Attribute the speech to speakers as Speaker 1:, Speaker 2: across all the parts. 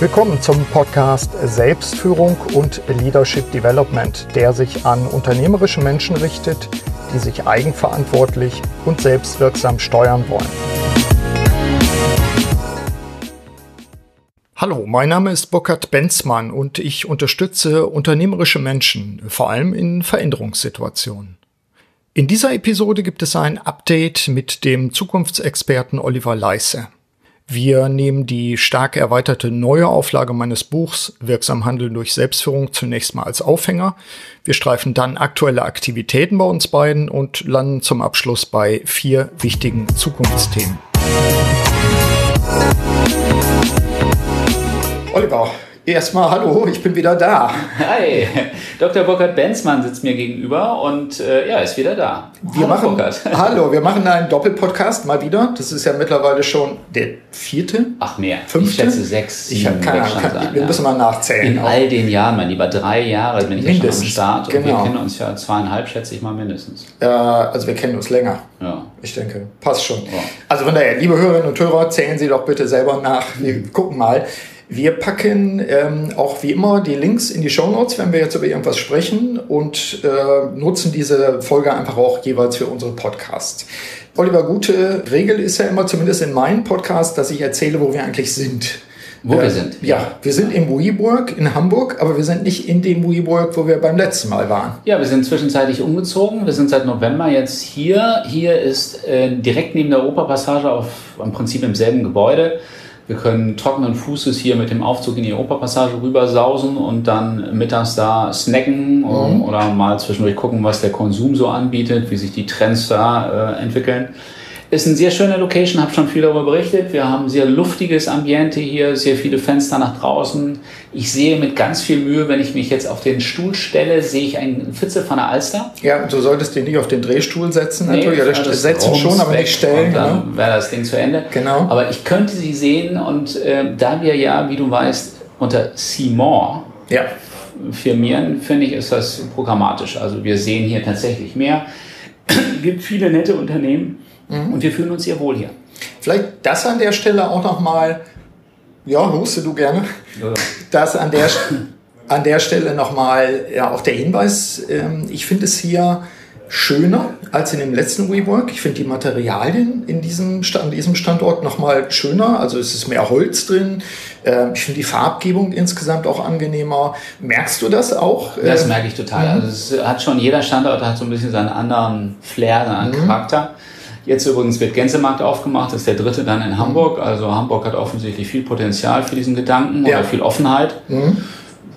Speaker 1: Willkommen zum Podcast Selbstführung und Leadership Development, der sich an unternehmerische Menschen richtet, die sich eigenverantwortlich und selbstwirksam steuern wollen. Hallo, mein Name ist Burkhard Benzmann und ich unterstütze unternehmerische Menschen, vor allem in Veränderungssituationen. In dieser Episode gibt es ein Update mit dem Zukunftsexperten Oliver Leisse. Wir nehmen die stark erweiterte neue Auflage meines Buchs Wirksam Handeln durch Selbstführung zunächst mal als Aufhänger. Wir streifen dann aktuelle Aktivitäten bei uns beiden und landen zum Abschluss bei vier wichtigen Zukunftsthemen. Oliver, Erstmal hallo, ich bin wieder da.
Speaker 2: Hi, Dr. Burkhard Benzmann sitzt mir gegenüber und äh, ja, ist wieder da.
Speaker 1: Wir hallo, machen, hallo, wir machen einen Doppelpodcast mal wieder. Das ist ja mittlerweile schon der vierte.
Speaker 2: Ach mehr,
Speaker 1: fünfte?
Speaker 2: ich schätze sechs.
Speaker 1: Ich habe keine Ahnung, kann, wir müssen mal nachzählen.
Speaker 2: In auch. all den Jahren, mein Lieber, drei Jahre bin ich mindestens, ja schon am Start und
Speaker 1: genau.
Speaker 2: wir kennen uns ja zweieinhalb, schätze ich mal mindestens.
Speaker 1: Äh, also wir kennen uns länger. Ja. Ich denke, passt schon. Ja. Also von daher, liebe Hörerinnen und Hörer, zählen Sie doch bitte selber nach. Wir gucken mal. Wir packen ähm, auch wie immer die Links in die Show Notes, wenn wir jetzt über irgendwas sprechen und äh, nutzen diese Folge einfach auch jeweils für unsere Podcasts. Oliver, gute Regel ist ja immer, zumindest in meinem Podcast, dass ich erzähle, wo wir eigentlich sind.
Speaker 2: Wo äh, wir sind.
Speaker 1: Ja, wir sind im Wuiburg in Hamburg, aber wir sind nicht in dem Wuiburg, wo wir beim letzten Mal waren.
Speaker 2: Ja, wir sind zwischenzeitlich umgezogen. Wir sind seit November jetzt hier. Hier ist äh, direkt neben der Operpassage auf im Prinzip im selben Gebäude wir können trockenen Fußes hier mit dem Aufzug in die Europapassage rüber sausen und dann mittags da snacken mhm. oder mal zwischendurch gucken, was der Konsum so anbietet, wie sich die Trends da äh, entwickeln. Ist eine sehr schöne Location, habe schon viel darüber berichtet. Wir haben sehr luftiges Ambiente hier, sehr viele Fenster nach draußen. Ich sehe mit ganz viel Mühe, wenn ich mich jetzt auf den Stuhl stelle, sehe ich einen Fitzel von der Alster.
Speaker 1: Ja, du solltest den nicht auf den Drehstuhl setzen, nee, natürlich. Ja, das setzen schon, aber nicht stellen.
Speaker 2: dann genau. wäre das Ding zu Ende.
Speaker 1: Genau.
Speaker 2: Aber ich könnte sie sehen und äh, da wir ja, wie du weißt, unter Simon
Speaker 1: ja.
Speaker 2: firmieren, finde ich, ist das programmatisch. Also wir sehen hier tatsächlich mehr. Es gibt viele nette Unternehmen Mhm. Und wir fühlen uns sehr wohl hier.
Speaker 1: Vielleicht das an der Stelle auch nochmal, ja, huste du gerne, ja. das an der, an der Stelle nochmal ja, auch der Hinweis, ähm, ich finde es hier schöner als in dem letzten WeWork. Ich finde die Materialien in diesem, an diesem Standort nochmal schöner. Also es ist mehr Holz drin. Ähm, ich finde die Farbgebung insgesamt auch angenehmer. Merkst du das auch?
Speaker 2: Das merke ich total. Mhm. Also es hat schon, jeder Standort hat so ein bisschen seinen anderen Flair, seinen mhm. Charakter. Jetzt übrigens wird Gänsemarkt aufgemacht, das ist der dritte dann in Hamburg. Also Hamburg hat offensichtlich viel Potenzial für diesen Gedanken ja. oder viel Offenheit. Mhm.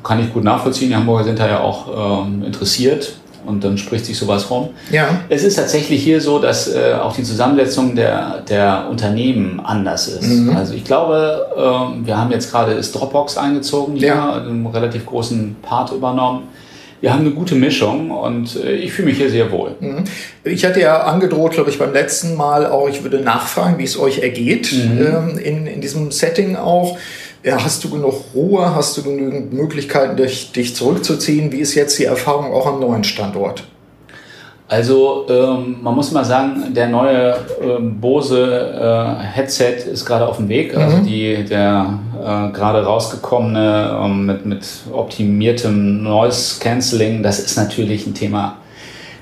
Speaker 2: Kann ich gut nachvollziehen. Die Hamburger sind da ja auch ähm, interessiert und dann spricht sich sowas rum.
Speaker 1: Ja.
Speaker 2: Es ist tatsächlich hier so, dass äh, auch die Zusammensetzung der, der Unternehmen anders ist. Mhm. Also ich glaube, äh, wir haben jetzt gerade ist Dropbox eingezogen hier, ja. einen relativ großen Part übernommen wir haben eine gute Mischung und äh, ich fühle mich hier sehr wohl. Mhm.
Speaker 1: Ich hatte ja angedroht, glaube ich, beim letzten Mal auch, ich würde nachfragen, wie es euch ergeht mhm. ähm, in, in diesem Setting auch. Ja, hast du genug Ruhe? Hast du genügend Möglichkeiten, dich, dich zurückzuziehen? Wie ist jetzt die Erfahrung auch am neuen Standort?
Speaker 2: Also ähm, man muss mal sagen, der neue ähm, Bose äh, Headset ist gerade auf dem Weg. Also mhm. die, der äh, gerade rausgekommene ähm, mit, mit optimiertem Noise Cancelling, das ist natürlich ein Thema,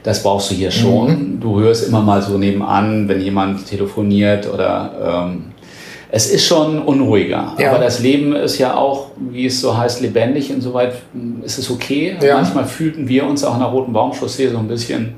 Speaker 2: das brauchst du hier schon. Mhm. Du hörst immer mal so nebenan, wenn jemand telefoniert oder ähm, es ist schon unruhiger. Ja. Aber das Leben ist ja auch, wie es so heißt, lebendig. Insoweit ist es okay. Ja. Manchmal fühlten wir uns auch in der Roten Baumchaussee so ein bisschen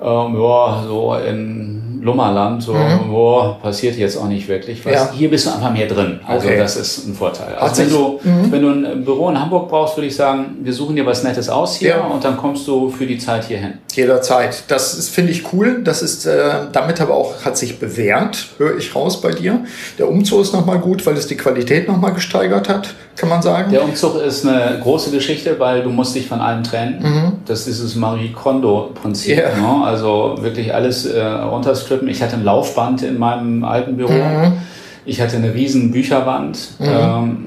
Speaker 2: ähm, ja, so in Lummerland, so, mhm. boah, passiert jetzt auch nicht wirklich was. Ja. Hier bist du einfach mehr drin. Also okay. das ist ein Vorteil. Also wenn du, mhm. wenn du ein Büro in Hamburg brauchst, würde ich sagen, wir suchen dir was Nettes aus hier ja. und dann kommst du für die Zeit hierhin.
Speaker 1: Jederzeit. Das finde ich cool. Das ist äh, damit aber auch, hat sich bewährt, höre ich raus bei dir. Der Umzug ist nochmal gut, weil es die Qualität nochmal gesteigert hat, kann man sagen.
Speaker 2: Der Umzug ist eine große Geschichte, weil du musst dich von allem trennen. Mhm. Das ist das Marie Kondo-Prinzip. Yeah. Ne? Also wirklich alles äh, runterstrippen Strippen. Ich hatte ein Laufband in meinem alten Büro. Mhm. Ich hatte eine riesen Bücherwand, mhm. ähm,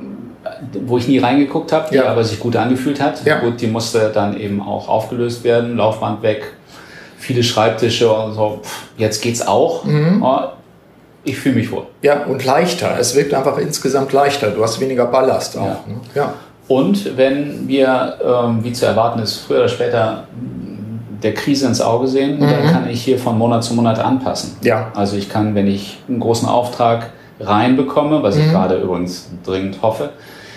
Speaker 2: wo ich nie reingeguckt habe, die ja. aber sich gut angefühlt hat. Ja. Gut, die musste dann eben auch aufgelöst werden, Laufband weg, viele Schreibtische und so. Jetzt geht's auch. Mhm. ich fühle mich wohl.
Speaker 1: Ja, und leichter. Es wirkt einfach insgesamt leichter. Du hast weniger Ballast auch. Ja. Ne? ja.
Speaker 2: Und wenn wir, ähm, wie zu erwarten ist, früher oder später der Krise ins Auge sehen, mhm. dann kann ich hier von Monat zu Monat anpassen.
Speaker 1: Ja.
Speaker 2: Also ich kann, wenn ich einen großen Auftrag reinbekomme, was mhm. ich gerade übrigens dringend hoffe,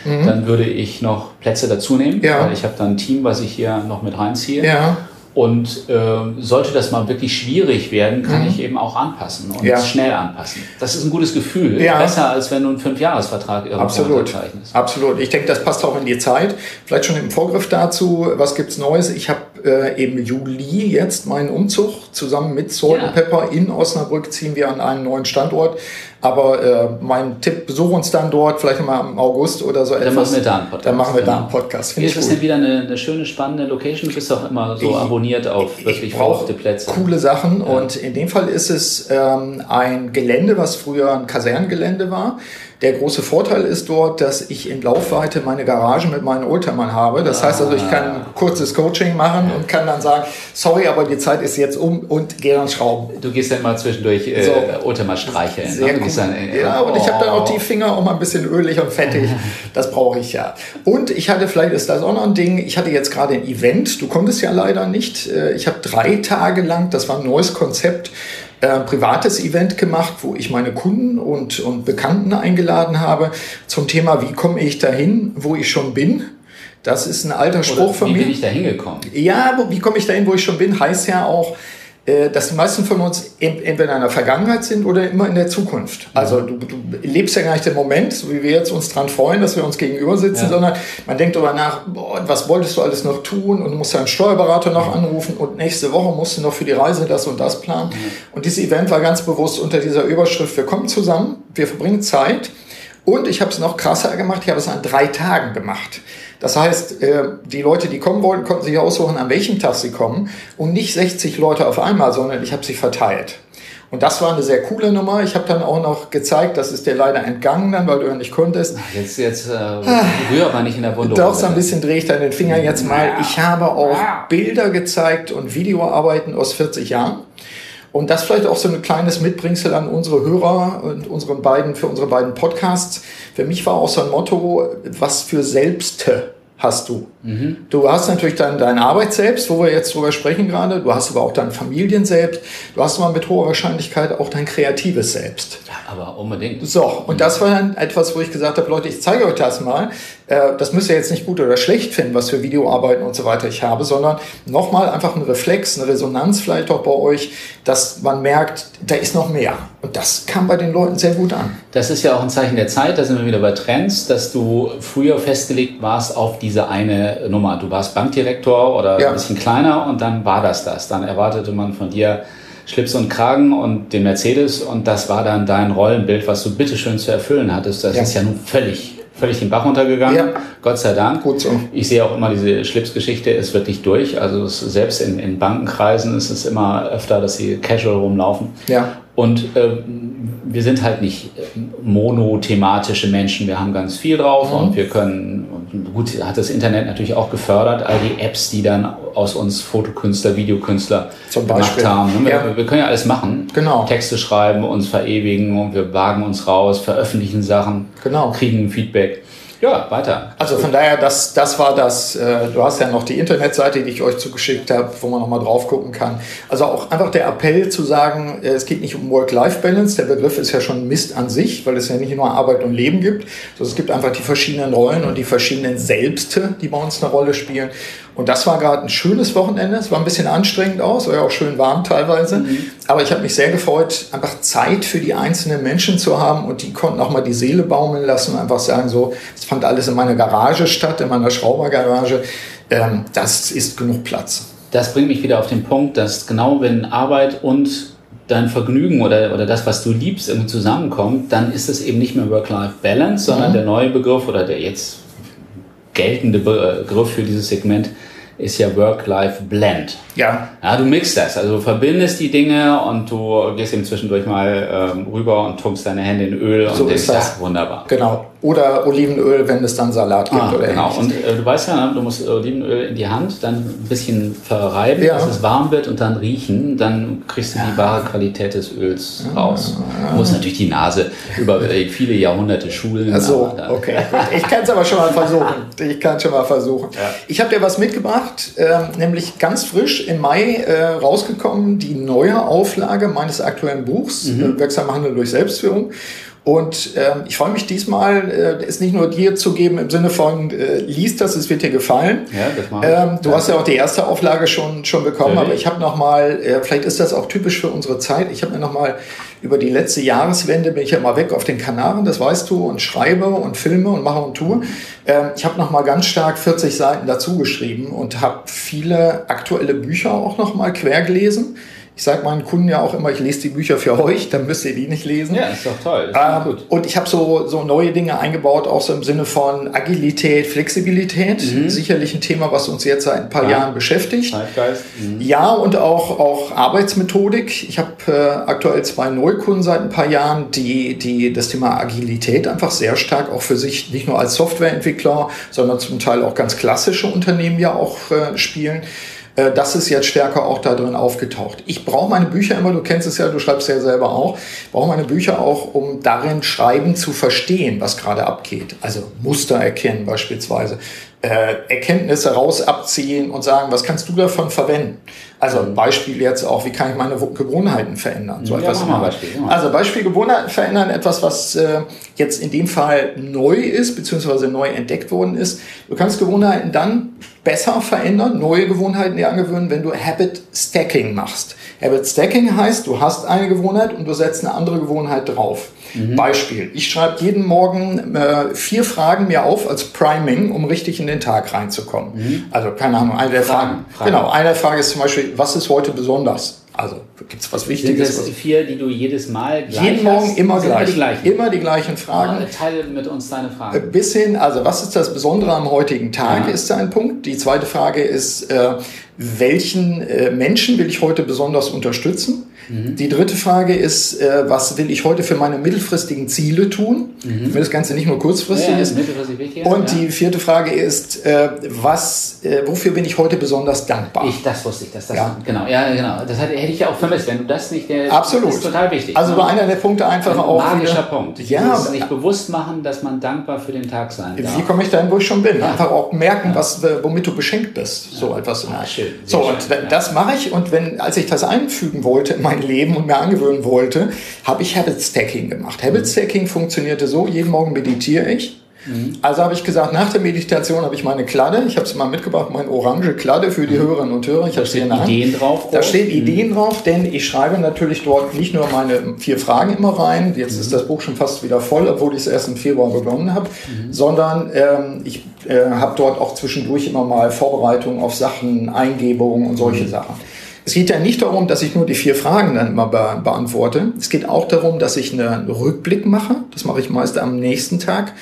Speaker 2: mhm. dann würde ich noch Plätze dazu nehmen, ja. weil ich habe dann ein Team, was ich hier noch mit reinziehe.
Speaker 1: Ja.
Speaker 2: Und äh, sollte das mal wirklich schwierig werden, kann mhm. ich eben auch anpassen und ja. schnell anpassen. Das ist ein gutes Gefühl. Ja. Besser, als wenn du einen Fünfjahresvertrag irgendwo
Speaker 1: Absolut. unterzeichnest. Absolut. Ich denke, das passt auch in die Zeit. Vielleicht schon im Vorgriff dazu, was gibt's Neues? Ich habe äh, im Juli jetzt meinen Umzug zusammen mit Salt ja. Pepper in Osnabrück ziehen wir an einen neuen Standort. Aber äh, mein Tipp, besuch uns dann dort, vielleicht mal im August oder so
Speaker 2: dann etwas. Machen wir da einen Podcast.
Speaker 1: Dann machen wir da einen Podcast.
Speaker 2: Finde ist das denn wieder eine, eine, schöne, spannende Location? Du bist doch immer so ich, abonniert auf wirklich verrückte Plätze.
Speaker 1: Coole Sachen. Ja. Und in dem Fall ist es ähm, ein Gelände, was früher ein Kasernengelände war. Der große Vorteil ist dort, dass ich in Laufweite meine Garage mit meinen Oldtimern habe. Das heißt also, ich kann ein kurzes Coaching machen und kann dann sagen, sorry, aber die Zeit ist jetzt um und gehe dann schrauben.
Speaker 2: Du gehst dann mal zwischendurch äh, so. Oldtimer streicheln.
Speaker 1: Ne? Sehr ne? dann, äh, ja, und oh. ich habe dann auch die Finger auch mal ein bisschen ölig und fettig. Das brauche ich ja. Und ich hatte, vielleicht ist das auch noch ein Ding, ich hatte jetzt gerade ein Event, du konntest ja leider nicht. Äh, ich habe drei Tage lang, das war ein neues Konzept, äh, privates Event gemacht, wo ich meine Kunden und, und Bekannten eingeladen habe zum Thema, wie komme ich dahin, wo ich schon bin. Das ist ein alter Spruch Oder von
Speaker 2: mir.
Speaker 1: Wie
Speaker 2: bin ich da hingekommen?
Speaker 1: Ja, wie komme ich dahin, wo ich schon bin, heißt ja auch, dass die meisten von uns entweder in der Vergangenheit sind oder immer in der Zukunft. Also du, du lebst ja gar nicht den Moment, so wie wir jetzt uns dran freuen, dass wir uns gegenüber sitzen, ja. sondern man denkt darüber nach, boah, was wolltest du alles noch tun und du musst deinen Steuerberater noch anrufen und nächste Woche musst du noch für die Reise das und das planen. Mhm. Und dieses Event war ganz bewusst unter dieser Überschrift, wir kommen zusammen, wir verbringen Zeit und ich habe es noch krasser gemacht, ich habe es an drei Tagen gemacht. Das heißt, äh, die Leute, die kommen wollten, konnten sich aussuchen, an welchem Tag sie kommen und nicht 60 Leute auf einmal, sondern ich habe sie verteilt. Und das war eine sehr coole Nummer. Ich habe dann auch noch gezeigt, das ist dir leider entgangen dann, weil du ja nicht konntest.
Speaker 2: Jetzt, jetzt äh, rühr aber nicht in der Wunde.
Speaker 1: Doch, so ein bisschen drehe ich dann den Finger jetzt mal. Ich habe auch Bilder gezeigt und Videoarbeiten aus 40 Jahren. Und das vielleicht auch so ein kleines Mitbringsel an unsere Hörer und unseren beiden, für unsere beiden Podcasts. Für mich war auch so ein Motto, was für Selbste hast du. Mhm. Du hast natürlich dann deine Arbeit selbst, wo wir jetzt drüber sprechen gerade. Du hast aber auch dein Familien selbst. Du hast aber mit hoher Wahrscheinlichkeit auch dein kreatives Selbst.
Speaker 2: Ja, aber unbedingt.
Speaker 1: So, und das war dann etwas, wo ich gesagt habe, Leute, ich zeige euch das mal. Äh, das müsst ihr jetzt nicht gut oder schlecht finden, was für Videoarbeiten und so weiter ich habe, sondern nochmal einfach ein Reflex, eine Resonanz vielleicht auch bei euch, dass man merkt, da ist noch mehr. Und das kam bei den Leuten sehr gut an.
Speaker 2: Das ist ja auch ein Zeichen der Zeit, da sind wir wieder bei Trends, dass du früher festgelegt warst auf diese eine Nummer. Du warst Bankdirektor oder ja. ein bisschen kleiner und dann war das das. Dann erwartete man von dir Schlips und Kragen und den Mercedes und das war dann dein Rollenbild, was du bitteschön zu erfüllen hattest. Das ja. ist ja nun völlig völlig den Bach runtergegangen. Ja. Gott sei Dank.
Speaker 1: Gut so.
Speaker 2: Ich sehe auch immer, diese Schlipsgeschichte ist wirklich durch. Also selbst in, in Bankenkreisen ist es immer öfter, dass sie casual rumlaufen.
Speaker 1: Ja.
Speaker 2: Und äh, wir sind halt nicht äh, monothematische Menschen. Wir haben ganz viel drauf mhm. und wir können, gut, hat das Internet natürlich auch gefördert, all die Apps, die dann aus uns Fotokünstler, Videokünstler
Speaker 1: gemacht
Speaker 2: haben. Wir, ja. wir, können ja alles machen.
Speaker 1: Genau.
Speaker 2: Texte schreiben, uns verewigen und wir wagen uns raus, veröffentlichen Sachen,
Speaker 1: genau.
Speaker 2: kriegen Feedback. Ja, weiter.
Speaker 1: Also von daher, das, das war das. Äh, du hast ja noch die Internetseite, die ich euch zugeschickt habe, wo man nochmal drauf gucken kann. Also auch einfach der Appell zu sagen, äh, es geht nicht um Work-Life-Balance. Der Begriff ist ja schon Mist an sich, weil es ja nicht nur Arbeit und Leben gibt, sondern es gibt einfach die verschiedenen Rollen und die verschiedenen Selbste, die bei uns eine Rolle spielen. Und das war gerade ein schönes Wochenende. Es war ein bisschen anstrengend aus, war ja auch schön warm teilweise. Mhm. Aber ich habe mich sehr gefreut, einfach Zeit für die einzelnen Menschen zu haben und die konnten auch mal die Seele baumeln lassen und einfach sagen, so, es fand alles in meiner Garage statt, in meiner Schraubergarage. Ähm, das ist genug Platz.
Speaker 2: Das bringt mich wieder auf den Punkt, dass genau wenn Arbeit und dein Vergnügen oder, oder das, was du liebst, irgendwie zusammenkommt, dann ist es eben nicht mehr Work-Life-Balance, sondern mhm. der neue Begriff oder der jetzt geltende Begriff für dieses Segment ist ja Work-Life-Blend.
Speaker 1: Ja.
Speaker 2: Ja, du mixst das. Also verbindest die Dinge und du gehst eben zwischendurch mal ähm, rüber und tunkst deine Hände in Öl
Speaker 1: so
Speaker 2: und
Speaker 1: denkst,
Speaker 2: das. wunderbar.
Speaker 1: Genau. Oder Olivenöl, wenn es dann Salat gibt
Speaker 2: ah,
Speaker 1: oder
Speaker 2: Genau, ähnliches. und äh, du weißt ja, du musst Olivenöl in die Hand, dann ein bisschen verreiben,
Speaker 1: Ja.
Speaker 2: dass es warm wird und dann riechen, dann kriegst du die wahre Qualität des Öls raus. Du musst natürlich die Nase über äh, viele Jahrhunderte schulen. Aber da-
Speaker 1: okay. Ich kann es aber schon mal versuchen. Ich kann schon mal versuchen. Ich habe dir was mitgebracht, ähm, nämlich ganz frisch im Mai äh, rausgekommen, die neue Auflage meines aktuellen Buchs,
Speaker 2: Mhm.
Speaker 1: äh, Wirksam Handel durch Selbstführung. Und ähm, ich freue mich diesmal, äh, es nicht nur dir zu geben im Sinne von, äh, liest das, es wird dir gefallen.
Speaker 2: Ja, das mache ich.
Speaker 1: Ähm, du hast ja auch die erste Auflage schon, schon bekommen,
Speaker 2: Natürlich.
Speaker 1: aber ich habe noch mal, äh, vielleicht ist das auch typisch für unsere Zeit, ich habe mir noch mal über die letzte Jahreswende, bin ich ja mal weg auf den Kanaren, das weißt du, und schreibe und filme und mache und tue. Ähm, ich habe noch mal ganz stark 40 Seiten dazu geschrieben und habe viele aktuelle Bücher auch noch mal quer gelesen. Ich sage meinen Kunden ja auch immer, ich lese die Bücher für euch, dann müsst ihr die nicht lesen.
Speaker 2: ja, ist doch toll. Ist
Speaker 1: Ähm,
Speaker 2: gut.
Speaker 1: und ich habe so, so neue Dinge eingebaut, auch so im Sinne von Agilität, Flexibilität. Sicherlich ein Thema, was uns jetzt seit ein paar
Speaker 2: Ja.
Speaker 1: Jahren beschäftigt.
Speaker 2: Zeitgeist. Mhm.
Speaker 1: Ja, und auch, auch Arbeitsmethodik. Ich habe äh, aktuell zwei Neukunden seit ein paar Jahren, die, die das Thema Agilität einfach sehr stark auch für sich nicht nur als Softwareentwickler, sondern zum Teil auch ganz klassische Unternehmen ja auch äh, spielen. Äh, Das ist jetzt stärker auch da drin aufgetaucht. Ich brauche meine Bücher immer, du kennst es ja, du schreibst ja selber auch, brauche meine Bücher auch, um darin Schreiben zu verstehen, was gerade abgeht. Also Muster erkennen beispielsweise, Erkenntnisse raus abziehen und sagen, was kannst du davon verwenden? Also ein Beispiel jetzt auch, wie kann ich meine Wo- Gewohnheiten verändern? So
Speaker 2: Ja,
Speaker 1: etwas
Speaker 2: mal Beispiel, ja.
Speaker 1: Also Beispiel Gewohnheiten verändern, etwas, was äh, jetzt in dem Fall neu ist, beziehungsweise neu entdeckt worden ist. Du kannst Gewohnheiten dann besser verändern, neue Gewohnheiten dir angewöhnen, wenn du Habit Stacking machst. Habit Stacking heißt, du hast eine Gewohnheit und du setzt eine andere Gewohnheit drauf.
Speaker 2: Mhm.
Speaker 1: Beispiel, ich schreibe jeden Morgen äh, vier Fragen mir auf als Priming, um richtig in den Tag reinzukommen. Also keine Ahnung, eine der Fragen.
Speaker 2: Mhm. Fragen, Fragen.
Speaker 1: Genau, eine der Fragen ist zum Beispiel, was ist heute besonders? Also gibt es was
Speaker 2: Sind
Speaker 1: Wichtiges?
Speaker 2: das
Speaker 1: was
Speaker 2: vier, die du jedes Mal gleich
Speaker 1: jeden Morgen
Speaker 2: hast?
Speaker 1: immer
Speaker 2: Sind
Speaker 1: gleich.
Speaker 2: Die gleichen?
Speaker 1: Immer die gleichen Fragen.
Speaker 2: Ah, Teile mit uns deine Fragen.
Speaker 1: Bis hin, also was ist das Besondere am heutigen Tag,
Speaker 2: Ja.
Speaker 1: ist ein Punkt. Die zweite Frage ist, äh, welchen äh, Menschen will ich heute besonders unterstützen?
Speaker 2: Mhm.
Speaker 1: Die dritte Frage ist, äh, was will ich heute für meine mittelfristigen Ziele tun, damit das Ganze nicht nur kurzfristig
Speaker 2: Mhm. ja,
Speaker 1: ist.
Speaker 2: mittelfristig wichtig.
Speaker 1: Und
Speaker 2: ja.
Speaker 1: die vierte Frage ist, äh, was, äh, wofür bin ich heute besonders dankbar?
Speaker 2: Ich, das wusste ich, das,
Speaker 1: Ja.
Speaker 2: genau, ja, genau. Das hätte, hätte ich ja auch vermisst. Wenn du das nicht, der,
Speaker 1: Absolut.
Speaker 2: ist total wichtig.
Speaker 1: also war einer der Punkte einfach
Speaker 2: ein
Speaker 1: auch
Speaker 2: magischer
Speaker 1: wieder,
Speaker 2: Punkt.
Speaker 1: Ja,
Speaker 2: Dieses nicht bewusst machen, dass man dankbar für den Tag sein darf.
Speaker 1: Wie komme ich dahin, wo ich schon bin? Einfach auch merken, was, äh, womit du beschenkt bist. So etwas.
Speaker 2: Ah, schön. Sehr
Speaker 1: So,
Speaker 2: schön,
Speaker 1: und da-
Speaker 2: ja.
Speaker 1: das mache ich. Und wenn, als ich das einfügen wollte in mein Leben und mir angewöhnen wollte, habe ich Habit Stacking gemacht. Habit Stacking funktionierte so, jeden Morgen meditiere ich.
Speaker 2: Mhm.
Speaker 1: Also habe ich gesagt, nach der Meditation habe ich meine Kladde, ich habe es mal mitgebracht, meine orange Kladde für die Hörerinnen und Hörer. Ich Hand.
Speaker 2: Mhm. Ideen drauf.
Speaker 1: Da stehen Ideen drauf, denn ich schreibe natürlich dort nicht nur meine vier Fragen immer rein, jetzt ist das Buch schon fast wieder voll, obwohl ich es erst im Februar begonnen habe, sondern ähm, ich äh, habe dort auch zwischendurch immer mal Vorbereitungen auf Sachen, Eingebungen und solche Sachen. Es geht ja nicht darum, dass ich nur die vier Fragen dann immer be beantworte. Es geht auch darum, dass ich einen Rückblick mache. Das mache ich meist am nächsten Tag,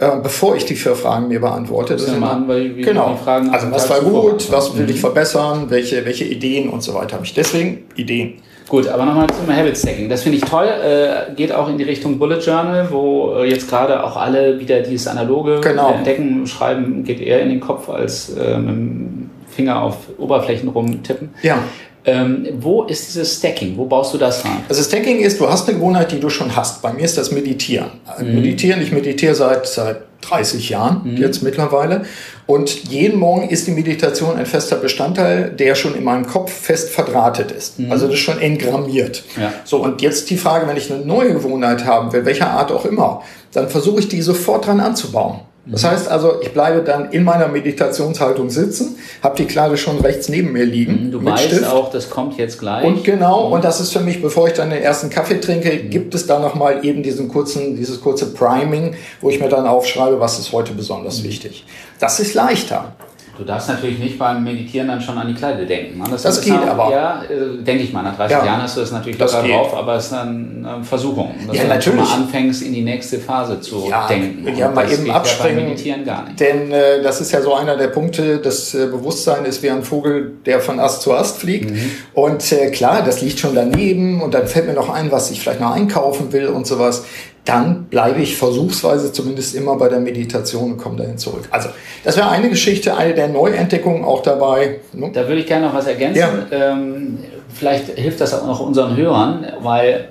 Speaker 1: äh, bevor ich die vier Fragen mir beantworte. Das
Speaker 2: ja mal
Speaker 1: immer-
Speaker 2: an, weil- wie
Speaker 1: genau.
Speaker 2: die Fragen
Speaker 1: also was war gut, was will ich verbessern, welche, welche Ideen und so weiter habe ich. Deswegen Ideen.
Speaker 2: Gut, aber nochmal zum Habit Stacking. Das finde ich toll. Äh, geht auch in die Richtung Bullet Journal, wo äh, jetzt gerade auch alle wieder dieses analoge
Speaker 1: Genau.
Speaker 2: Entdecken, Schreiben geht eher in den Kopf als äh, mit dem Finger auf Oberflächen rumtippen.
Speaker 1: Ja.
Speaker 2: Ähm, wo ist dieses Stacking? Wo baust du das rein?
Speaker 1: Also Stacking ist, du hast eine Gewohnheit, die du schon hast. Bei mir ist das Meditieren. Meditieren, ich meditiere seit, seit 30 Jahren jetzt mittlerweile. Und jeden Morgen ist die Meditation ein fester Bestandteil, der schon in meinem Kopf fest verdrahtet ist. Also das ist schon engrammiert.
Speaker 2: Ja.
Speaker 1: So, und jetzt die Frage, wenn ich eine neue Gewohnheit haben will, welcher Art auch immer, dann versuche ich die sofort dran anzubauen. Das heißt also, ich bleibe dann in meiner Meditationshaltung sitzen, habe die Kleider schon rechts neben mir liegen.
Speaker 2: Du
Speaker 1: mit
Speaker 2: weißt
Speaker 1: Stift.
Speaker 2: auch, das kommt jetzt gleich.
Speaker 1: Und genau, und das ist für mich, bevor ich dann den ersten Kaffee trinke, gibt es da nochmal eben diesen kurzen, dieses kurze Priming, wo ich mir dann aufschreibe, was ist heute besonders wichtig. Das ist leichter.
Speaker 2: Du darfst natürlich nicht beim Meditieren dann schon an die Kleider denken. ne?
Speaker 1: Das
Speaker 2: ist
Speaker 1: geht
Speaker 2: auch,
Speaker 1: aber.
Speaker 2: Ja, äh, denke ich mal. Nach 30
Speaker 1: Ja.
Speaker 2: Jahren hast du das natürlich
Speaker 1: Das
Speaker 2: locker drauf, aber es ist dann eine Versuchung. Dass
Speaker 1: Ja,
Speaker 2: du
Speaker 1: natürlich.
Speaker 2: mal anfängst, in die nächste Phase zu
Speaker 1: Ja,
Speaker 2: denken.
Speaker 1: ja,
Speaker 2: Und
Speaker 1: mal
Speaker 2: das
Speaker 1: eben
Speaker 2: geht Ja
Speaker 1: abspringen.
Speaker 2: beim Meditieren gar nicht.
Speaker 1: Denn äh, das ist ja so einer der Punkte, das äh, Bewusstsein ist wie ein Vogel, der von Ast zu Ast fliegt. Und äh, klar, das liegt schon daneben und dann fällt mir noch ein, was ich vielleicht noch einkaufen will und sowas. Dann bleibe ich versuchsweise zumindest immer bei der Meditation und komme dahin zurück. Also, das wäre eine Geschichte, eine der Neuentdeckungen auch dabei.
Speaker 2: Ne? Da würde ich gerne noch was ergänzen. Ja. Ähm, vielleicht hilft das auch noch unseren Hörern, weil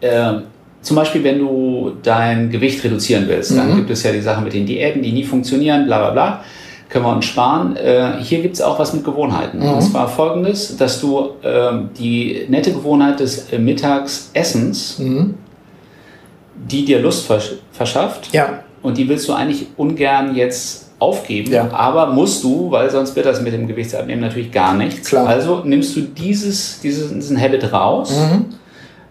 Speaker 2: äh, zum Beispiel, wenn du dein Gewicht reduzieren willst, mhm. dann gibt es ja die Sachen mit den Diäten, die nie funktionieren, bla bla bla können wir uns sparen. Äh, hier gibt es auch was mit Gewohnheiten. Mhm. Und zwar folgendes, dass du äh, die nette Gewohnheit des Mittagsessens, mhm. Die dir Lust versch verschafft,
Speaker 1: ja.
Speaker 2: und die willst du eigentlich ungern jetzt aufgeben, ja. aber musst du, weil sonst wird das mit dem Gewichtsabnehmen natürlich gar nichts.
Speaker 1: Klar.
Speaker 2: Also nimmst du dieses, dieses, diesen Habit raus. Mhm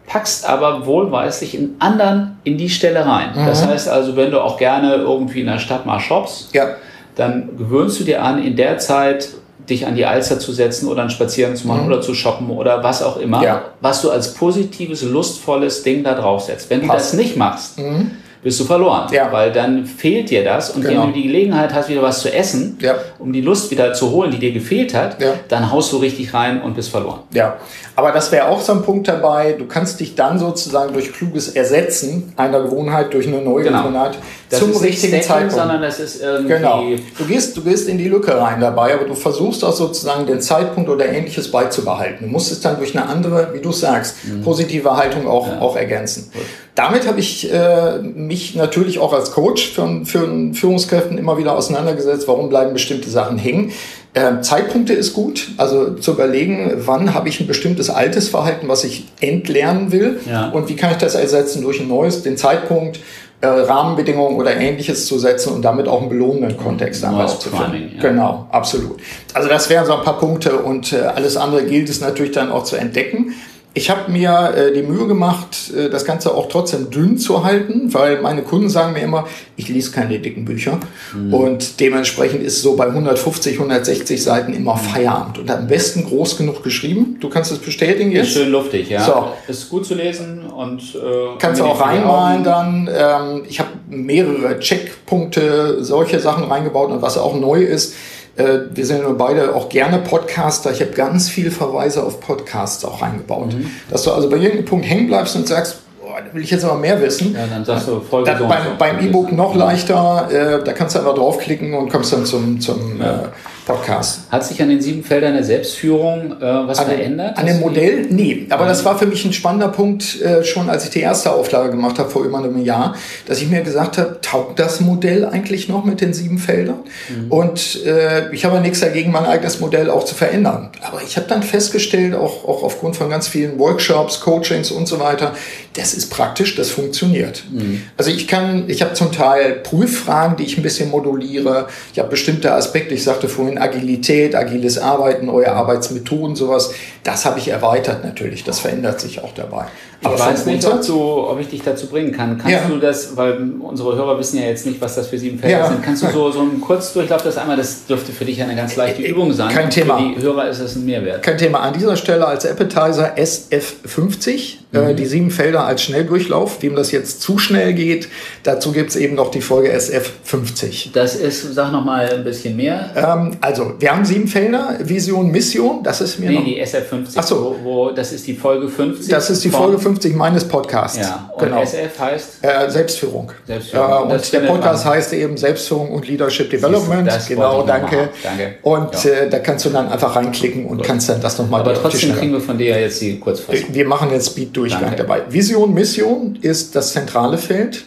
Speaker 2: packst aber wohlweislich in anderen in die Stelle rein. Mhm. Das heißt also, wenn du auch gerne irgendwie in der Stadt mal shoppst,
Speaker 1: ja
Speaker 2: dann gewöhnst du dir an, in der Zeit dich an die Alster zu setzen oder einen Spaziergang zu machen mhm. oder zu shoppen oder was auch immer,
Speaker 1: ja.
Speaker 2: was du als positives, lustvolles Ding da draufsetzt. Wenn Passt. du das nicht machst, mhm bist du verloren.
Speaker 1: Ja.
Speaker 2: Weil dann fehlt dir das. Und genau. wenn du die Gelegenheit hast, wieder was zu essen,
Speaker 1: ja.
Speaker 2: um die Lust wieder zu holen, die dir gefehlt hat,
Speaker 1: ja.
Speaker 2: dann haust du richtig rein und bist verloren.
Speaker 1: Ja, aber das wäre auch so ein Punkt dabei. Du kannst dich dann sozusagen durch kluges Ersetzen einer Gewohnheit durch eine neue genau. Gewohnheit
Speaker 2: das zum richtigen Zeitpunkt. Sondern das ist irgendwie
Speaker 1: genau. Du gehst, du gehst in die Lücke rein dabei, aber du versuchst auch sozusagen den Zeitpunkt oder ähnliches beizubehalten. Du musst es dann durch eine andere, wie du sagst, mhm. positive Haltung auch, auch ergänzen. Gut. Damit habe ich äh, mich natürlich auch als Coach für, für Führungskräften immer wieder auseinandergesetzt, warum bleiben bestimmte Sachen hängen. Äh, Zeitpunkte ist gut, also zu überlegen, wann habe ich ein bestimmtes altes Verhalten, was ich entlernen will
Speaker 2: ja.
Speaker 1: und wie kann ich das ersetzen durch ein neues, den Zeitpunkt, äh, Rahmenbedingungen oder ähnliches zu setzen und damit auch einen belohnenden Kontext dann aufzufinden. Ja. Genau, absolut. Also das wären so ein paar Punkte und äh, alles andere gilt es natürlich dann auch zu entdecken. Ich habe mir äh, die Mühe gemacht, äh, das Ganze auch trotzdem dünn zu halten, weil meine Kunden sagen mir immer, ich lese keine dicken Bücher. Mhm. Und dementsprechend ist so bei 150, 160 Seiten immer Feierabend. Und am besten groß genug geschrieben. Du kannst es bestätigen jetzt?
Speaker 2: Ist schön luftig, ja.
Speaker 1: So.
Speaker 2: Ist gut zu lesen und äh,
Speaker 1: kannst du auch reinmalen dann. Ähm, ich habe mehrere Checkpunkte, solche Sachen reingebaut und was auch neu ist, wir sind ja beide auch gerne Podcaster. Ich habe ganz viele Verweise auf Podcasts auch reingebaut. Mhm. Dass du also bei irgendeinem Punkt hängen bleibst und sagst, boah, da will ich jetzt aber mehr wissen.
Speaker 2: Ja, dann sagst du Folge
Speaker 1: da, Beim, beim E-Book noch leichter, äh, da kannst du einfach draufklicken und kommst dann zum, zum ja. äh, Podcast.
Speaker 2: Hat sich an den sieben Feldern der Selbstführung äh, was
Speaker 1: an
Speaker 2: verändert?
Speaker 1: An dem Modell? Nee. Aber das war für mich ein spannender Punkt, äh, schon als ich die erste Auflage gemacht habe vor über einem Jahr, dass ich mir gesagt habe, taugt das Modell eigentlich noch mit den sieben Feldern? Mhm. Und äh, ich habe nichts dagegen, mein eigenes Modell auch zu verändern. Aber ich habe dann festgestellt, auch, auch aufgrund von ganz vielen Workshops, Coachings und so weiter, das ist praktisch, das funktioniert. Mhm. Also ich kann, ich habe zum Teil Prüffragen, die ich ein bisschen moduliere. Ich habe bestimmte Aspekte, ich sagte vorhin Agilität, agiles Arbeiten, neue Arbeitsmethoden, sowas. Das habe ich erweitert natürlich. Das verändert sich auch dabei.
Speaker 2: Aber ich weiß nicht, ob, du, ob ich dich dazu bringen kann. Kannst ja. du das, weil unsere Hörer wissen ja jetzt nicht, was das für sieben Felder ja. sind. Kannst du so, so einen Kurzdurchlauf das einmal, das dürfte für dich eine ganz leichte Übung sein.
Speaker 1: Kein Thema.
Speaker 2: Für die Hörer ist das ein Mehrwert.
Speaker 1: Kein Thema. An dieser Stelle als Appetizer SF50, äh, mhm. äh, die sieben Felder als Schnelldurchlauf. Wem das jetzt zu schnell geht, dazu gibt es eben noch die Folge SF50.
Speaker 2: Das ist, sag noch mal ein bisschen mehr.
Speaker 1: Ähm, also, wir haben sieben Felder. Vision, Mission, das ist mir
Speaker 2: nee,
Speaker 1: noch...
Speaker 2: die SF50.
Speaker 1: Ach so.
Speaker 2: Wo, wo, das ist die Folge 50.
Speaker 1: Das ist die Folge 50 50 meines Podcasts.
Speaker 2: Ja, und genau. SF heißt?
Speaker 1: Äh, Selbstführung.
Speaker 2: Selbstführung.
Speaker 1: Äh, und, der Podcast heißt eben Selbstführung und Leadership Development.
Speaker 2: Das
Speaker 1: genau, danke.
Speaker 2: danke.
Speaker 1: Und ja. äh, da kannst du dann einfach reinklicken und Gut. kannst dann das nochmal
Speaker 2: Aber trotzdem kriegen wir von dir jetzt die Kurzfassung.
Speaker 1: Wir machen jetzt Speed-Durchgang dabei. Vision, Mission ist das zentrale Feld.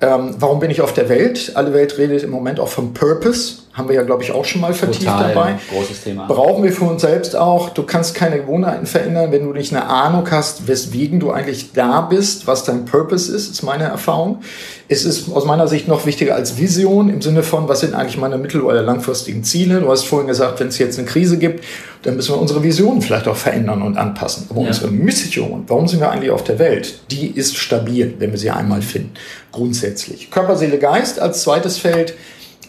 Speaker 1: Ähm, warum bin ich auf der Welt? Alle Welt redet im Moment auch vom Purpose. Haben wir ja, glaube ich, auch schon mal vertieft
Speaker 2: Total
Speaker 1: dabei.
Speaker 2: Großes Thema.
Speaker 1: Brauchen wir für uns selbst auch. Du kannst keine Gewohnheiten verändern, wenn du nicht eine Ahnung hast, weswegen du eigentlich da bist, was dein Purpose ist, ist meine Erfahrung. Es ist aus meiner Sicht noch wichtiger als Vision im Sinne von, was sind eigentlich meine mittel- oder langfristigen Ziele? Du hast vorhin gesagt, wenn es jetzt eine Krise gibt, dann müssen wir unsere Vision vielleicht auch verändern und anpassen. Aber ja. unsere Mission, warum sind wir eigentlich auf der Welt? Die ist stabil, wenn wir sie einmal finden. Grundsätzlich. Körper, Seele, Geist als zweites Feld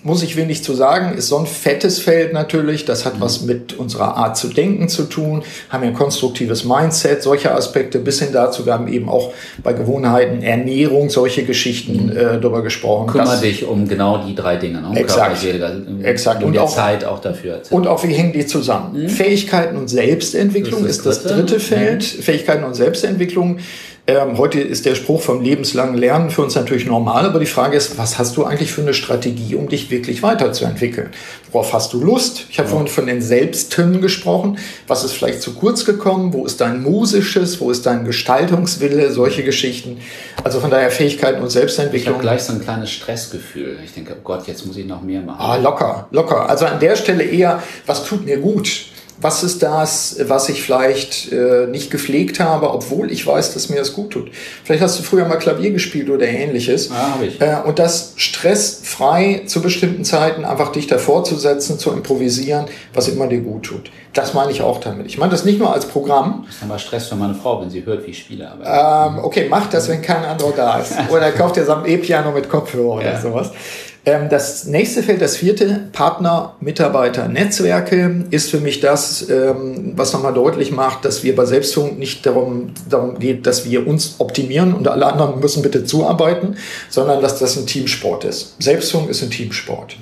Speaker 1: muss ich wenig zu sagen, ist so ein fettes Feld natürlich. Das hat was mit unserer Art zu denken zu tun, haben wir ein konstruktives Mindset, solche Aspekte bis hin dazu. Wir haben eben auch bei Gewohnheiten, Ernährung, solche Geschichten mhm. äh, darüber gesprochen.
Speaker 2: Kümmere dich um genau die drei Dinge. Ne? Um
Speaker 1: exakt.
Speaker 2: Körper,
Speaker 1: exakt.
Speaker 2: Und, und auch, Zeit auch dafür.
Speaker 1: Und auch, wie hängen die zusammen? Mhm. Fähigkeiten und Selbstentwicklung das ist, das, ist das dritte Feld. Mhm. Fähigkeiten und Selbstentwicklung Ähm, heute ist der Spruch vom lebenslangen Lernen für uns natürlich normal, aber die Frage ist, was hast du eigentlich für eine Strategie, um dich wirklich weiterzuentwickeln? Worauf hast du Lust? Ich habe ja. vorhin von den Selbstten gesprochen. Was ist vielleicht zu kurz gekommen? Wo ist dein Musisches? Wo ist dein Gestaltungswille? Solche Geschichten. Also von daher Fähigkeiten und Selbstentwicklung. Ich
Speaker 2: habe gleich so ein kleines Stressgefühl. Ich denke, oh Gott, jetzt muss ich noch mehr machen.
Speaker 1: Ah, locker, locker. Also an der Stelle eher, was tut mir gut? Was ist das, was ich vielleicht äh, nicht gepflegt habe, obwohl ich weiß, dass mir das gut tut. Vielleicht hast du früher mal Klavier gespielt oder ähnliches.
Speaker 2: Ja, habe ich.
Speaker 1: Äh, und das stressfrei zu bestimmten Zeiten einfach dich davor zu setzen, zu improvisieren, was immer dir gut tut. Das meine ich auch damit. Ich meine das nicht nur als Programm.
Speaker 2: Das ist aber Stress für meine Frau, wenn sie hört, wie ich spiele.
Speaker 1: Ähm, okay, mach das, wenn kein anderer da ist. Oder kauft dir so ein E-Piano mit Kopfhörer ja. oder sowas. Ähm, das nächste Feld, das vierte, Partner, Mitarbeiter, Netzwerke, ist für mich das, ähm, was nochmal deutlich macht, dass wir bei Selbstführung nicht darum, darum geht, dass wir uns optimieren und alle anderen müssen bitte zuarbeiten, sondern dass das ein Teamsport ist. Selbstführung ist ein Teamsport.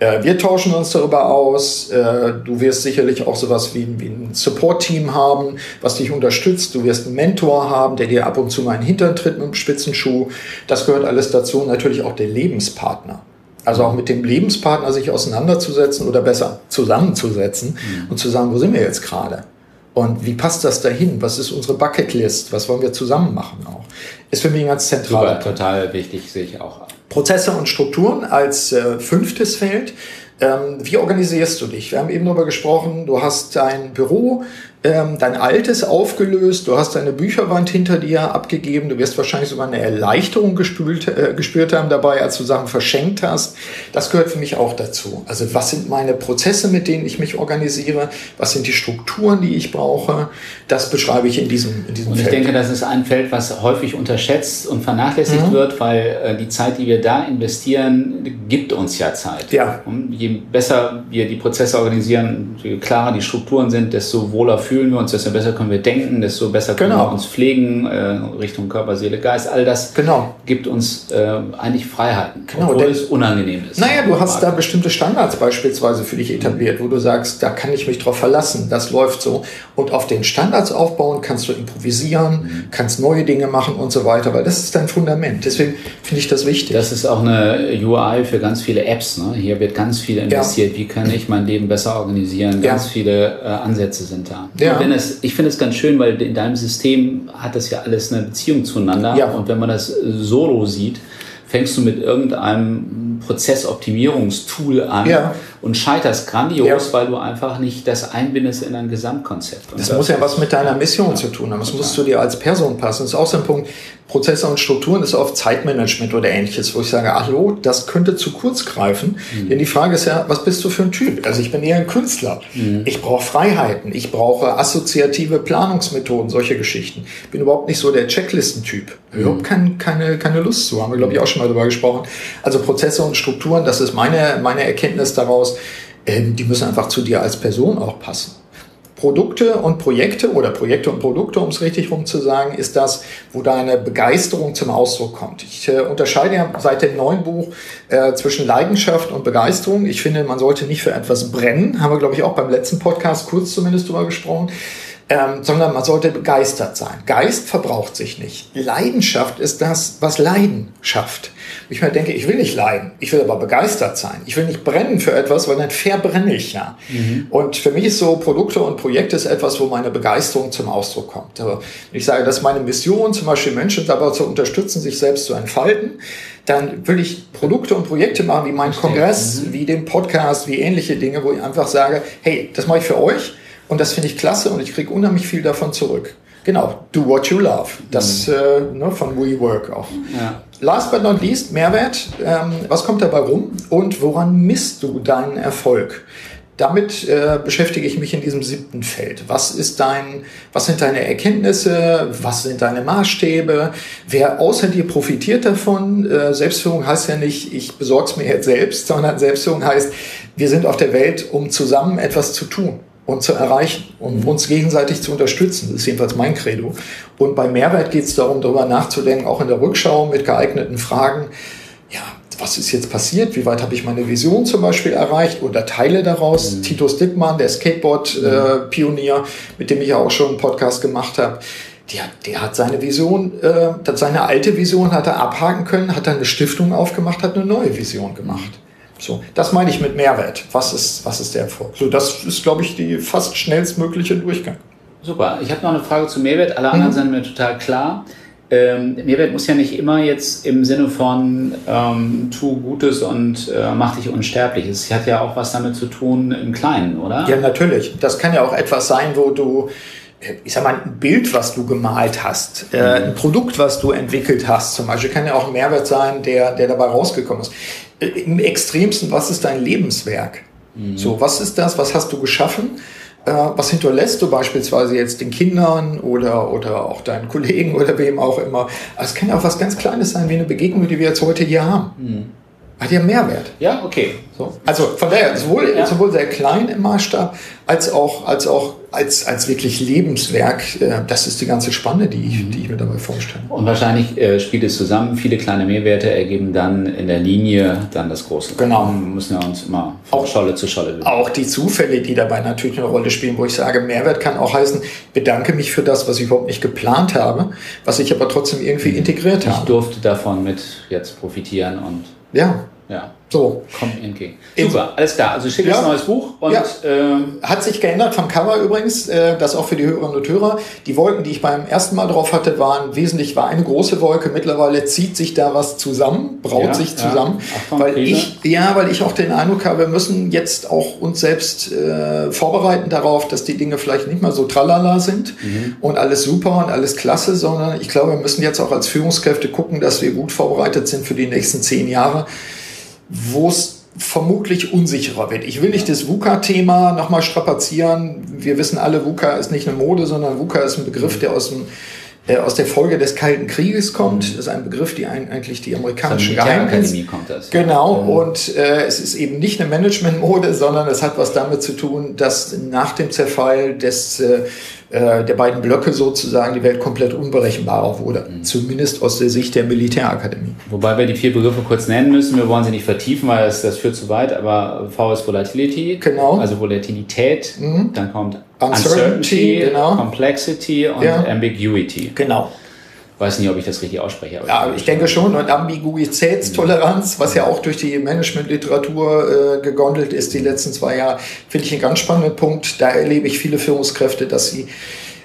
Speaker 1: Ja. Äh, wir tauschen uns darüber aus. Äh, du wirst sicherlich auch sowas wie, wie ein Support-Team haben, was dich unterstützt. Du wirst einen Mentor haben, der dir ab und zu mal einen Hintern tritt mit dem Spitzenschuh. Das gehört alles dazu. natürlich auch der Lebenspartner. Also auch mit dem Lebenspartner sich auseinanderzusetzen oder besser zusammenzusetzen mhm. und zu sagen, wo sind wir jetzt gerade? Und wie passt das dahin? Was ist unsere Bucketlist? Was wollen wir zusammen machen auch? Ist für mich ein ganz zentraler.
Speaker 2: Super, total wichtig, sehe ich auch.
Speaker 1: Prozesse und Strukturen als äh, fünftes Feld. Ähm, wie organisierst du dich? Wir haben eben darüber gesprochen, du hast dein Büro, ähm, dein altes aufgelöst, du hast deine Bücherwand hinter dir abgegeben, du wirst wahrscheinlich sogar eine Erleichterung gespült, äh, gespürt haben dabei, als du Sachen verschenkt hast. Das gehört für mich auch dazu. Also was sind meine Prozesse, mit denen ich mich organisiere? Was sind die Strukturen, die ich brauche? Das beschreibe ich in diesem, in diesem
Speaker 2: und ich Feld. denke, das ist ein Feld, was häufig unterschätzt und vernachlässigt mhm. wird, weil äh, die Zeit, die wir da investieren, gibt uns ja Zeit.
Speaker 1: Ja.
Speaker 2: Und je besser wir die Prozesse organisieren, je klarer die Strukturen sind, desto wohler fühlen wir uns, desto besser können wir denken, desto besser können genau. wir uns pflegen, äh, Richtung Körper, Seele, Geist. All das
Speaker 1: genau.
Speaker 2: gibt uns äh, eigentlich Freiheiten, genau, obwohl es unangenehm ist.
Speaker 1: Naja, du hast da bestimmte Standards beispielsweise für dich etabliert, wo du sagst, da kann ich mich drauf verlassen, das läuft so. Und auf den Standards aufbauen kannst du improvisieren, mhm. kannst neue Dinge machen und so weiter, weil das ist dein Fundament. Deswegen finde ich das wichtig.
Speaker 2: Das ist auch eine UI für ganz viele Apps. Ne? Hier wird ganz viel investiert. Ja. Wie kann ich mein Leben besser organisieren? Ganz ja. viele äh, Ansätze sind da. Ja. Wenn es, ich finde es ganz schön, weil in deinem System hat das ja alles eine Beziehung zueinander. Ja. Und wenn man das solo sieht, fängst du mit irgendeinem Prozessoptimierungstool an ja. Und scheiterst grandios, ja. weil du einfach nicht das einbindest in ein Gesamtkonzept.
Speaker 1: Das, das muss ja was mit deiner Mission ja. zu tun haben. Das musst du dir als Person passen. Das ist auch so ein Punkt. Prozesse und Strukturen ist oft Zeitmanagement oder ähnliches, wo ich sage, hallo, das könnte zu kurz greifen. Mhm. Denn die Frage ist ja, was bist du für ein Typ? Also ich bin eher ein Künstler. Mhm. Ich brauche Freiheiten. Ich brauche assoziative Planungsmethoden, solche Geschichten. Ich bin überhaupt nicht so der Checklistentyp. Mhm. Überhaupt kein, keine, keine Lust zu. Haben wir, glaube ich, auch schon mal drüber gesprochen. Also Prozesse und Strukturen, das ist meine, meine Erkenntnis daraus. Ähm, die müssen einfach zu dir als Person auch passen. Produkte und Projekte oder Projekte und Produkte, um es richtig rum zu sagen, ist das, wo deine Begeisterung zum Ausdruck kommt. Ich äh, unterscheide ja seit dem neuen Buch äh, zwischen Leidenschaft und Begeisterung. Ich finde, man sollte nicht für etwas brennen, haben wir, glaube ich, auch beim letzten Podcast kurz zumindest drüber gesprochen. Ähm, sondern man sollte begeistert sein. Geist verbraucht sich nicht. Leidenschaft ist das, was Leiden schafft ich mir denke, ich will nicht leiden, ich will aber begeistert sein. Ich will nicht brennen für etwas, weil dann verbrenne ich ja. Mhm. Und für mich ist so, Produkte und Projekte ist etwas, wo meine Begeisterung zum Ausdruck kommt. Aber ich sage, dass meine Mission, zum Beispiel Menschen dabei zu unterstützen, sich selbst zu entfalten, dann will ich Produkte und Projekte machen, wie mein Kongress, mhm. wie den Podcast, wie ähnliche Dinge, wo ich einfach sage, hey, das mache ich für euch und das finde ich klasse und ich kriege unheimlich viel davon zurück. Genau, do what you love. Das mhm. äh, ne, von WeWork auch. Ja. Last but not least, Mehrwert. Ähm, was kommt dabei rum und woran misst du deinen Erfolg? Damit äh, beschäftige ich mich in diesem siebten Feld. Was ist dein, was sind deine Erkenntnisse? Was sind deine Maßstäbe? Wer außer dir profitiert davon? Äh, Selbstführung heißt ja nicht, ich besorge es mir jetzt selbst, sondern Selbstführung heißt, wir sind auf der Welt, um zusammen etwas zu tun und zu erreichen und mhm. uns gegenseitig zu unterstützen. Das ist jedenfalls mein Credo. Und bei Mehrwert geht es darum, darüber nachzudenken, auch in der Rückschau mit geeigneten Fragen. Ja, was ist jetzt passiert? Wie weit habe ich meine Vision zum Beispiel erreicht oder Teile daraus? Mhm. Titus Dickmann, der Skateboard-Pionier, äh, mit dem ich ja auch schon einen Podcast gemacht habe der, der hat seine Vision, äh, seine alte Vision hat er abhaken können, hat dann eine Stiftung aufgemacht, hat eine neue Vision gemacht. So, das meine ich mit Mehrwert. Was ist, was ist der Erfolg? So, das ist, glaube ich, die fast schnellstmögliche Durchgang.
Speaker 2: Super. Ich habe noch eine Frage zu Mehrwert. Alle anderen mhm. sind mir total klar. Ähm, Mehrwert muss ja nicht immer jetzt im Sinne von ähm, tu Gutes und äh, mach dich unsterblich. Es hat ja auch was damit zu tun im Kleinen, oder?
Speaker 1: Ja, natürlich. Das kann ja auch etwas sein, wo du, ich sag mal, ein Bild, was du gemalt hast, äh, ein Produkt, was du entwickelt hast, zum Beispiel, kann ja auch ein Mehrwert sein, der, der dabei rausgekommen ist. Im extremsten, was ist dein Lebenswerk? Mhm. So, was ist das? Was hast du geschaffen? Äh, was hinterlässt du beispielsweise jetzt den Kindern oder, oder auch deinen Kollegen oder wem auch immer? Also es kann ja auch was ganz Kleines sein, wie eine Begegnung, die wir jetzt heute hier haben. Mhm. Hat ja Mehrwert.
Speaker 2: Ja, okay.
Speaker 1: So. Also von daher, sowohl, ja. sowohl sehr klein im Maßstab, als auch, als auch als, als wirklich Lebenswerk. Äh, das ist die ganze Spanne, die ich, die ich mir dabei vorstelle.
Speaker 2: Und wahrscheinlich äh, spielt es zusammen. Viele kleine Mehrwerte ergeben dann in der Linie dann das Große.
Speaker 1: Genau. Wir
Speaker 2: müssen ja uns immer auch Scholle zu Scholle
Speaker 1: bewegen. Auch die Zufälle, die dabei natürlich eine Rolle spielen, wo ich sage, Mehrwert kann auch heißen, bedanke mich für das, was ich überhaupt nicht geplant habe, was ich aber trotzdem irgendwie mhm. integriert habe.
Speaker 2: Ich durfte davon mit jetzt profitieren und
Speaker 1: ja.
Speaker 2: Ja.
Speaker 1: So.
Speaker 2: Kommt entgegen. Super, alles klar. Also schickes ja. neues Buch und ja.
Speaker 1: ähm, hat sich geändert vom Cover übrigens, äh, das auch für die Hörerinnen und Hörer. Die Wolken, die ich beim ersten Mal drauf hatte, waren wesentlich war eine große Wolke. Mittlerweile zieht sich da was zusammen, braut ja, sich zusammen, ja. weil ich ja, weil ich auch den Eindruck habe, wir müssen jetzt auch uns selbst äh, vorbereiten darauf, dass die Dinge vielleicht nicht mehr so tralala sind mhm. und alles super und alles klasse, sondern ich glaube, wir müssen jetzt auch als Führungskräfte gucken, dass wir gut vorbereitet sind für die nächsten zehn Jahre wo es vermutlich unsicherer wird. Ich will nicht das VUCA-Thema nochmal strapazieren. Wir wissen alle, VUCA ist nicht eine Mode, sondern VUCA ist ein Begriff, der aus dem äh, aus der Folge des Kalten Krieges kommt. Mhm. Das ist ein Begriff, die ein, eigentlich die amerikanischen
Speaker 2: Geheimdienste. kommt das.
Speaker 1: Genau, mhm. und äh, es ist eben nicht eine Management-Mode, sondern es hat was damit zu tun, dass nach dem Zerfall des äh, äh, der beiden Blöcke sozusagen die Welt komplett unberechenbarer wurde. Mhm. Zumindest aus der Sicht der Militärakademie.
Speaker 2: Wobei wir die vier Begriffe kurz nennen müssen. Wir wollen sie nicht vertiefen, weil das, das führt zu weit. Aber V ist Volatility.
Speaker 1: Genau.
Speaker 2: Also Volatilität.
Speaker 1: Mhm.
Speaker 2: Dann kommt
Speaker 1: Uncertainty, Uncertainty
Speaker 2: genau. Complexity und ja. Ambiguity.
Speaker 1: Genau.
Speaker 2: Weiß nicht, ob ich das richtig ausspreche.
Speaker 1: ja, ich denke schon. Und Ambiguitätstoleranz, was ja auch durch die Managementliteratur äh, gegondelt ist die letzten zwei Jahre, finde ich einen ganz spannenden Punkt. Da erlebe ich viele Führungskräfte, dass sie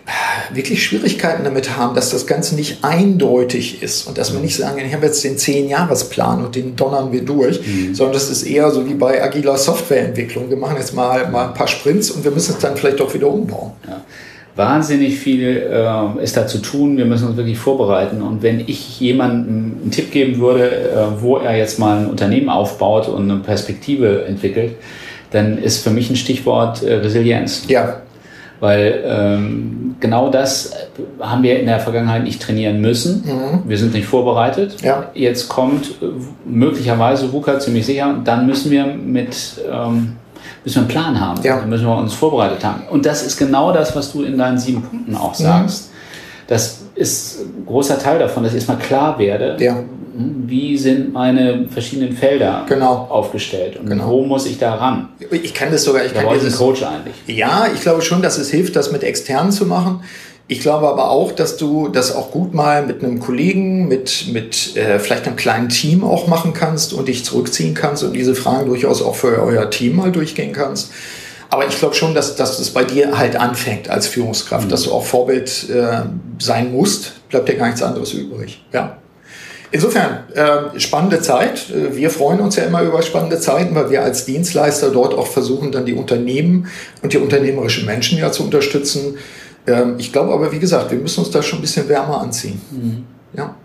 Speaker 1: äh, wirklich Schwierigkeiten damit haben, dass das Ganze nicht eindeutig ist und dass wir nicht sagen, ich habe jetzt den Zehn-Jahres-Plan und den donnern wir durch, mhm. sondern das ist eher so wie bei agiler Softwareentwicklung. Wir machen jetzt mal, mal ein paar Sprints und wir müssen es dann vielleicht doch wieder umbauen.
Speaker 2: Ja wahnsinnig viel äh, ist da zu tun. Wir müssen uns wirklich vorbereiten. Und wenn ich jemandem einen Tipp geben würde, äh, wo er jetzt mal ein Unternehmen aufbaut und eine Perspektive entwickelt, dann ist für mich ein Stichwort äh, Resilienz.
Speaker 1: Ja.
Speaker 2: Weil ähm, genau das haben wir in der Vergangenheit nicht trainieren müssen. Mhm. Wir sind nicht vorbereitet.
Speaker 1: Ja.
Speaker 2: Jetzt kommt äh, möglicherweise VUCA ziemlich sicher. Dann müssen wir mit ähm, müssen wir einen Plan haben.
Speaker 1: Ja.
Speaker 2: Dann müssen wir uns vorbereitet haben. Und das ist genau das, was du in deinen sieben Punkten auch sagst. Mhm. Das ist ein großer Teil davon, dass ich erstmal klar werde,
Speaker 1: ja.
Speaker 2: Hm, wie sind meine verschiedenen Felder
Speaker 1: genau.
Speaker 2: aufgestellt und
Speaker 1: genau.
Speaker 2: wo muss ich da ran?
Speaker 1: Ich kann das sogar, ich
Speaker 2: da
Speaker 1: kann
Speaker 2: dieses Coach eigentlich.
Speaker 1: Ja, ich glaube schon, dass es hilft, das mit externen zu machen. Ich glaube aber auch, dass du das auch gut mal mit einem Kollegen, mit, mit äh, vielleicht einem kleinen Team auch machen kannst und dich zurückziehen kannst und diese Fragen durchaus auch für euer Team mal durchgehen kannst. Aber ich glaube schon, dass, dass das bei dir halt anfängt als Führungskraft, mhm. dass du auch Vorbild äh, sein musst. Bleibt dir gar nichts anderes übrig. Ja. Insofern, äh, spannende Zeit. Äh, wir freuen uns ja immer über spannende Zeiten, weil wir als Dienstleister dort auch versuchen, dann die Unternehmen und die unternehmerischen Menschen ja zu unterstützen, ähm, ich glaube aber, wie gesagt, wir müssen uns da schon ein bisschen wärmer anziehen. Mhm. Ja.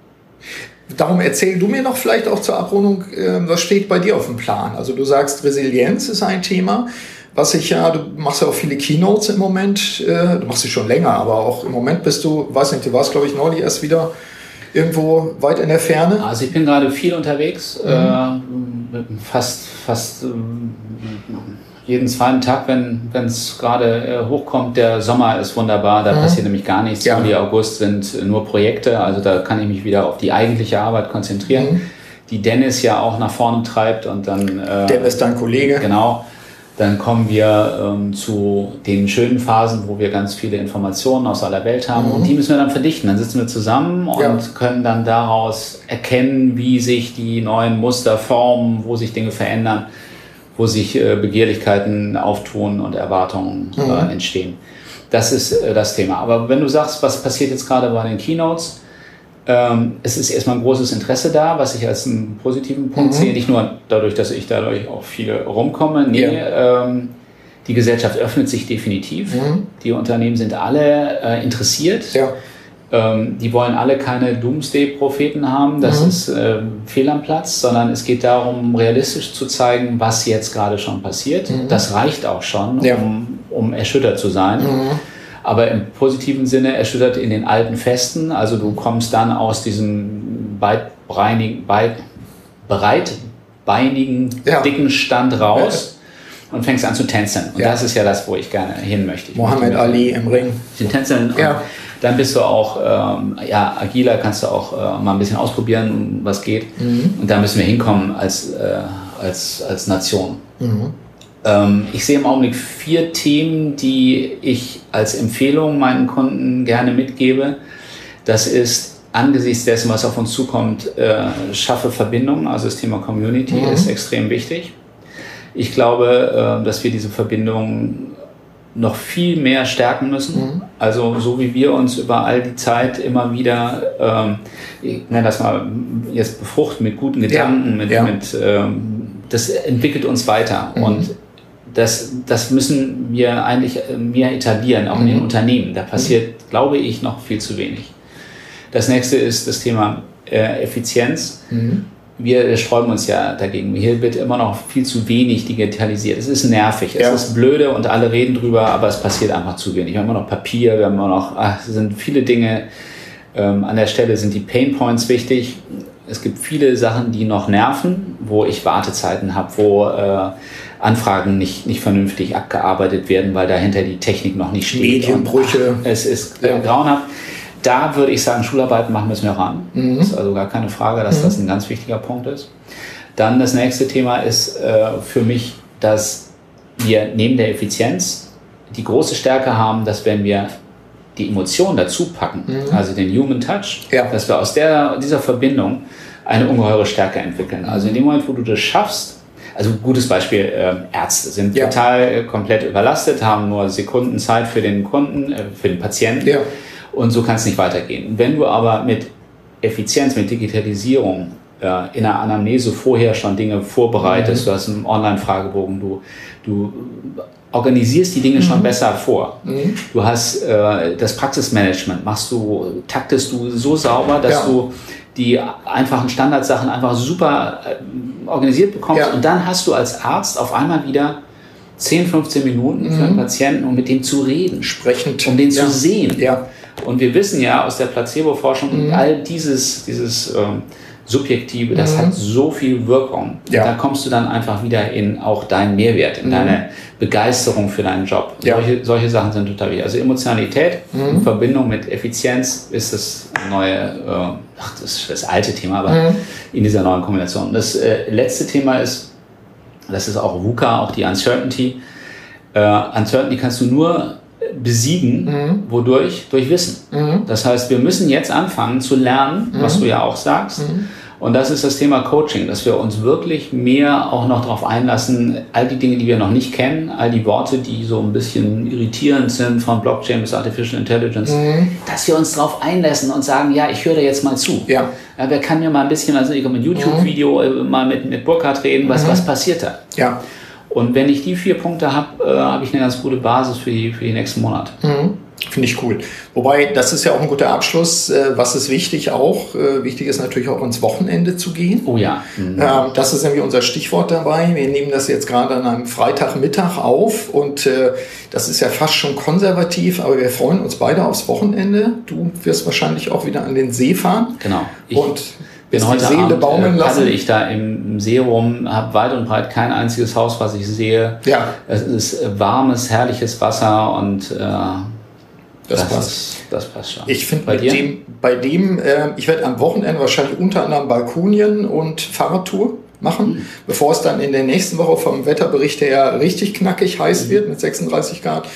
Speaker 1: Darum erzähl du mir noch vielleicht auch zur Abrundung, äh, was steht bei dir auf dem Plan? Also du sagst, Resilienz ist ein Thema, was ich ja, du machst ja auch viele Keynotes im Moment, äh, du machst sie schon länger, aber auch im Moment bist du, weiß nicht, du warst glaube ich neulich erst wieder irgendwo weit in der Ferne.
Speaker 2: Also ich bin gerade viel unterwegs, mhm. äh, fast, fast ähm, jeden zweiten Tag, wenn es gerade äh, hochkommt. Der Sommer ist wunderbar, da mhm. passiert nämlich gar nichts. Ja. Juli, August sind nur Projekte, also da kann ich mich wieder auf die eigentliche Arbeit konzentrieren, mhm. die Dennis ja auch nach vorne treibt und dann.
Speaker 1: Äh, Dennis, dein Kollege.
Speaker 2: Genau. Dann kommen wir ähm, zu den schönen Phasen, wo wir ganz viele Informationen aus aller Welt haben. Mhm. Und die müssen wir dann verdichten. Dann sitzen wir zusammen und ja. können dann daraus erkennen, wie sich die neuen Muster formen, wo sich Dinge verändern, wo sich äh, Begehrlichkeiten auftun und Erwartungen äh, mhm. entstehen. Das ist äh, das Thema. Aber wenn du sagst, was passiert jetzt gerade bei den Keynotes, ähm, es ist erstmal ein großes Interesse da, was ich als einen positiven Punkt mhm. sehe. Nicht nur dadurch, dass ich dadurch auch viel rumkomme. Nee, ja. ähm, die Gesellschaft öffnet sich definitiv. Mhm. Die Unternehmen sind alle äh, interessiert. Ja. Ähm, die wollen alle keine Doomsday-Propheten haben, das mhm. ist äh, fehl am Platz, sondern es geht darum, realistisch zu zeigen, was jetzt gerade schon passiert. Mhm. Das reicht auch schon, ja. um, um erschüttert zu sein. Mhm aber im positiven Sinne erschüttert in den alten Festen. Also du kommst dann aus diesem breitbeinigen, breitbeinigen ja. dicken Stand raus. Ja. Und fängst an zu tänzeln. Und ja. das ist ja das, wo ich gerne hin möchte. Ich
Speaker 1: Mohammed möchte Ali im Ring.
Speaker 2: Den Tänzeln. Ja. Dann bist du auch ähm, ja, agiler, kannst du auch äh, mal ein bisschen ausprobieren, was geht. Mhm. Und da müssen wir hinkommen als, äh, als, als Nation. Mhm. Ähm, ich sehe im Augenblick vier Themen, die ich als Empfehlung meinen Kunden gerne mitgebe. Das ist angesichts dessen, was auf uns zukommt, äh, schaffe Verbindungen. Also das Thema Community mhm. ist extrem wichtig. Ich glaube, äh, dass wir diese Verbindungen noch viel mehr stärken müssen. Mhm. Also so wie wir uns über all die Zeit immer wieder, ähm, ich nenne das mal jetzt befruchten mit guten Gedanken, ja. mit, ja. mit ähm, das entwickelt uns weiter. Mhm. Und das, das müssen wir eigentlich mehr etablieren, auch mhm. in den mhm. Unternehmen. Da passiert, mhm. glaube ich, noch viel zu wenig. Das nächste ist das Thema äh, Effizienz. Wir sträuben uns ja dagegen. Hier wird immer noch viel zu wenig digitalisiert. Es ist nervig, ja. es ist blöde und alle reden drüber, aber es passiert einfach zu wenig. Wir haben immer noch Papier, wir haben immer noch, ach, es sind viele Dinge. Ähm, an der Stelle sind die Pain Points wichtig. Es gibt viele Sachen, die noch nerven, wo ich Wartezeiten habe, wo äh, Anfragen nicht, nicht vernünftig abgearbeitet werden, weil dahinter die Technik noch nicht steht.
Speaker 1: Medienbrüche.
Speaker 2: Und, ach, es ist ja. grauenhaft. Da würde ich sagen, Schularbeiten machen müssen wir ran. Mhm. Ist also gar keine Frage, dass mhm. das ein ganz wichtiger Punkt ist. Dann das nächste Thema ist äh, für mich, dass wir neben der Effizienz die große Stärke haben, dass wenn wir die Emotionen dazu packen, mhm. also den Human Touch, ja. dass wir aus der, dieser Verbindung eine ungeheure Stärke entwickeln. Also in dem Moment, wo du das schaffst, also gutes Beispiel, äh, Ärzte sind ja. total äh, komplett überlastet, haben nur Sekunden Zeit für den Kunden, äh, für den Patienten. Ja. Und so kann es nicht weitergehen. Wenn du aber mit Effizienz, mit Digitalisierung äh, in der Anamnese vorher schon Dinge vorbereitest, mhm. du hast einen Online-Fragebogen, du, du organisierst die Dinge mhm. schon besser vor. Mhm. Du hast äh, das Praxismanagement, machst du, taktest du so sauber, dass ja. du die einfachen Standardsachen einfach super äh, organisiert bekommst. Ja. Und dann hast du als Arzt auf einmal wieder 10, 15 Minuten für einen mhm. Patienten, um mit dem zu reden.
Speaker 1: Sprechend.
Speaker 2: Um den ja. zu sehen. Ja. Und wir wissen ja aus der Placebo-Forschung, mhm. all dieses, dieses ähm, Subjektive, das mhm. hat so viel Wirkung. Ja. Da kommst du dann einfach wieder in auch deinen Mehrwert, in mhm. deine Begeisterung für deinen Job. Ja. Solche, solche Sachen sind total wichtig. Also Emotionalität mhm. in Verbindung mit Effizienz ist das neue, äh, ach, das ist das alte Thema, aber mhm. in dieser neuen Kombination. Das äh, letzte Thema ist, das ist auch VUCA, auch die Uncertainty. Äh, Uncertainty kannst du nur besiegen, mhm. wodurch? Durch Wissen. Mhm. Das heißt, wir müssen jetzt anfangen zu lernen, mhm. was du ja auch sagst. Mhm. Und das ist das Thema Coaching, dass wir uns wirklich mehr auch noch darauf einlassen, all die Dinge, die wir noch nicht kennen, all die Worte, die so ein bisschen irritierend sind, von Blockchain bis Artificial Intelligence, mhm. dass wir uns darauf einlassen und sagen, ja, ich höre da jetzt mal zu. Ja. ja. wer kann mir mal ein bisschen, also ich komme ein YouTube-Video mhm. mal mit, mit Burkhardt reden, was, was passiert da? Ja. Und wenn ich die vier Punkte habe, äh, habe ich eine ganz gute Basis für die, für die nächsten Monate.
Speaker 1: Mhm. Finde ich cool. Wobei, das ist ja auch ein guter Abschluss. Äh, was ist wichtig auch? Äh, wichtig ist natürlich auch ins Wochenende zu gehen.
Speaker 2: Oh ja.
Speaker 1: Mhm. Ähm, das ist nämlich unser Stichwort dabei. Wir nehmen das jetzt gerade an einem Freitagmittag auf und äh, das ist ja fast schon konservativ, aber wir freuen uns beide aufs Wochenende. Du wirst wahrscheinlich auch wieder an den See fahren.
Speaker 2: Genau.
Speaker 1: Ich und
Speaker 2: bin heute Seele Abend, baumeln äh, paddel ich da im See rum, habe weit und breit kein einziges Haus, was ich sehe. Ja. Es ist warmes, herrliches Wasser und äh,
Speaker 1: das, das, passt. Ist, das passt schon. Ich finde bei dem, bei dem äh, ich werde am Wochenende wahrscheinlich unter anderem Balkonien und Fahrradtour machen, mhm. bevor es dann in der nächsten Woche vom Wetterbericht her richtig knackig heiß mhm. wird mit 36 Grad.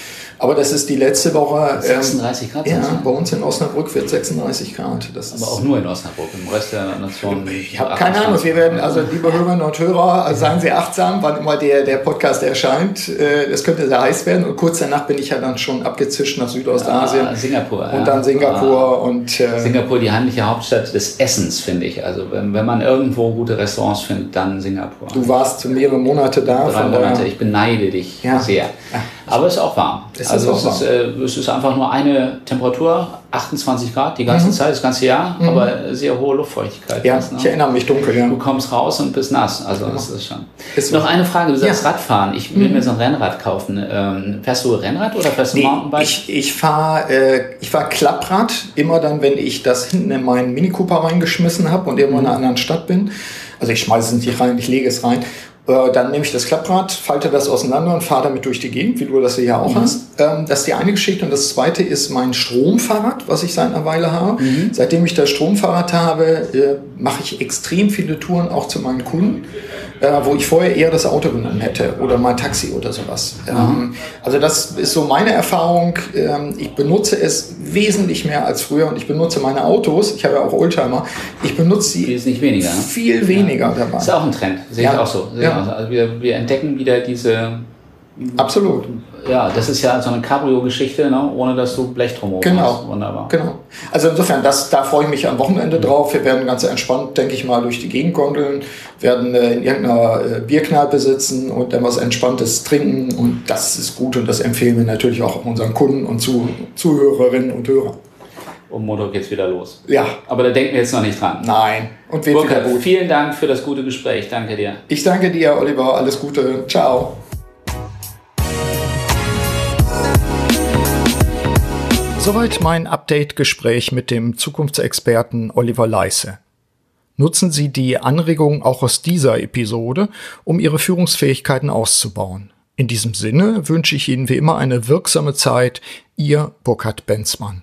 Speaker 1: Aber das ist die letzte Woche.
Speaker 2: 36 ähm, Grad?
Speaker 1: Ja, bei uns in Osnabrück wird 36 Grad.
Speaker 2: Das Aber auch nur in Osnabrück, im Rest der Nation.
Speaker 1: Ich habe keine Ahnung. Wir werden, also liebe Hörerinnen und Hörer, also seien Sie achtsam, wann immer der, der Podcast erscheint. Äh, das könnte sehr heiß werden. Und kurz danach bin ich ja dann schon abgezischt nach Südostasien.
Speaker 2: Ah, Singapur.
Speaker 1: Und dann Singapur. Ah. Und,
Speaker 2: äh, Singapur, die heimliche Hauptstadt des Essens, finde ich. Also wenn, wenn man irgendwo gute Restaurants findet, dann Singapur.
Speaker 1: Du warst mehrere Monate da.
Speaker 2: Drei Monate. Ich beneide dich ja. sehr. Ja. Aber es ist auch warm. Es also ist es, ist, äh, es ist einfach nur eine Temperatur, 28 Grad die ganze mhm. Zeit, das ganze Jahr, mhm. aber sehr hohe Luftfeuchtigkeit.
Speaker 1: Ja, fast, ne? ich erinnere mich dunkel. Ja.
Speaker 2: Du kommst raus und bist nass. Also genau. das ist schon. Ist Noch eine Frage, du sagst ja. Radfahren. Ich will mhm. mir so ein Rennrad kaufen. Ähm, fährst du Rennrad oder fährst du nee, Mountainbike?
Speaker 1: Ich, ich fahre äh, fahr Klapprad, immer dann, wenn ich das hinten in meinen Mini Cooper reingeschmissen habe und irgendwo in einer anderen Stadt bin. Also ich schmeiße es nicht rein, ich lege es rein. Äh, dann nehme ich das Klapprad, falte das auseinander und fahre damit durch die Gegend, wie du das hier auch mhm. hast. Ähm, das ist die eine Geschichte. Und das zweite ist mein Stromfahrrad, was ich seit einer Weile habe. Mhm. Seitdem ich das Stromfahrrad habe, äh, mache ich extrem viele Touren auch zu meinen Kunden äh, wo ich vorher eher das Auto genommen hätte oder mal Taxi oder sowas. Mhm. Ähm, also das ist so meine Erfahrung. Ähm, ich benutze es wesentlich mehr als früher und ich benutze meine Autos, ich habe ja auch Oldtimer, ich benutze sie
Speaker 2: Wesentlich weniger.
Speaker 1: viel weniger
Speaker 2: ja.
Speaker 1: dabei.
Speaker 2: Das ist auch ein Trend, sehe ja. ich auch so. Ja. Also wir, wir entdecken wieder diese
Speaker 1: Absolut
Speaker 2: ja, das ist ja so eine Cabrio-Geschichte, ne? ohne dass du Blech drumherum
Speaker 1: genau.
Speaker 2: hast. Wunderbar.
Speaker 1: Genau. Also insofern, das, da freue ich mich am Wochenende mhm. drauf. Wir werden ganz entspannt, denke ich mal, durch die Gegend gondeln, werden äh, in irgendeiner äh, Bierkneipe sitzen und dann was Entspanntes trinken und das ist gut und das empfehlen wir natürlich auch unseren Kunden und zu, Zuhörerinnen und Hörern.
Speaker 2: Um Montag geht's wieder los.
Speaker 1: Ja.
Speaker 2: Aber da denken wir jetzt noch nicht dran.
Speaker 1: Nein.
Speaker 2: Und wird Burkhard, wieder gut. vielen Dank für das gute Gespräch. Danke dir.
Speaker 1: Ich danke dir, Oliver. Alles Gute. Ciao. Soweit mein Update-Gespräch mit dem Zukunftsexperten Oliver Leisse. Nutzen Sie die Anregungen auch aus dieser Episode, um Ihre Führungsfähigkeiten auszubauen. In diesem Sinne wünsche ich Ihnen wie immer eine wirksame Zeit. Ihr Burkhard Benzmann.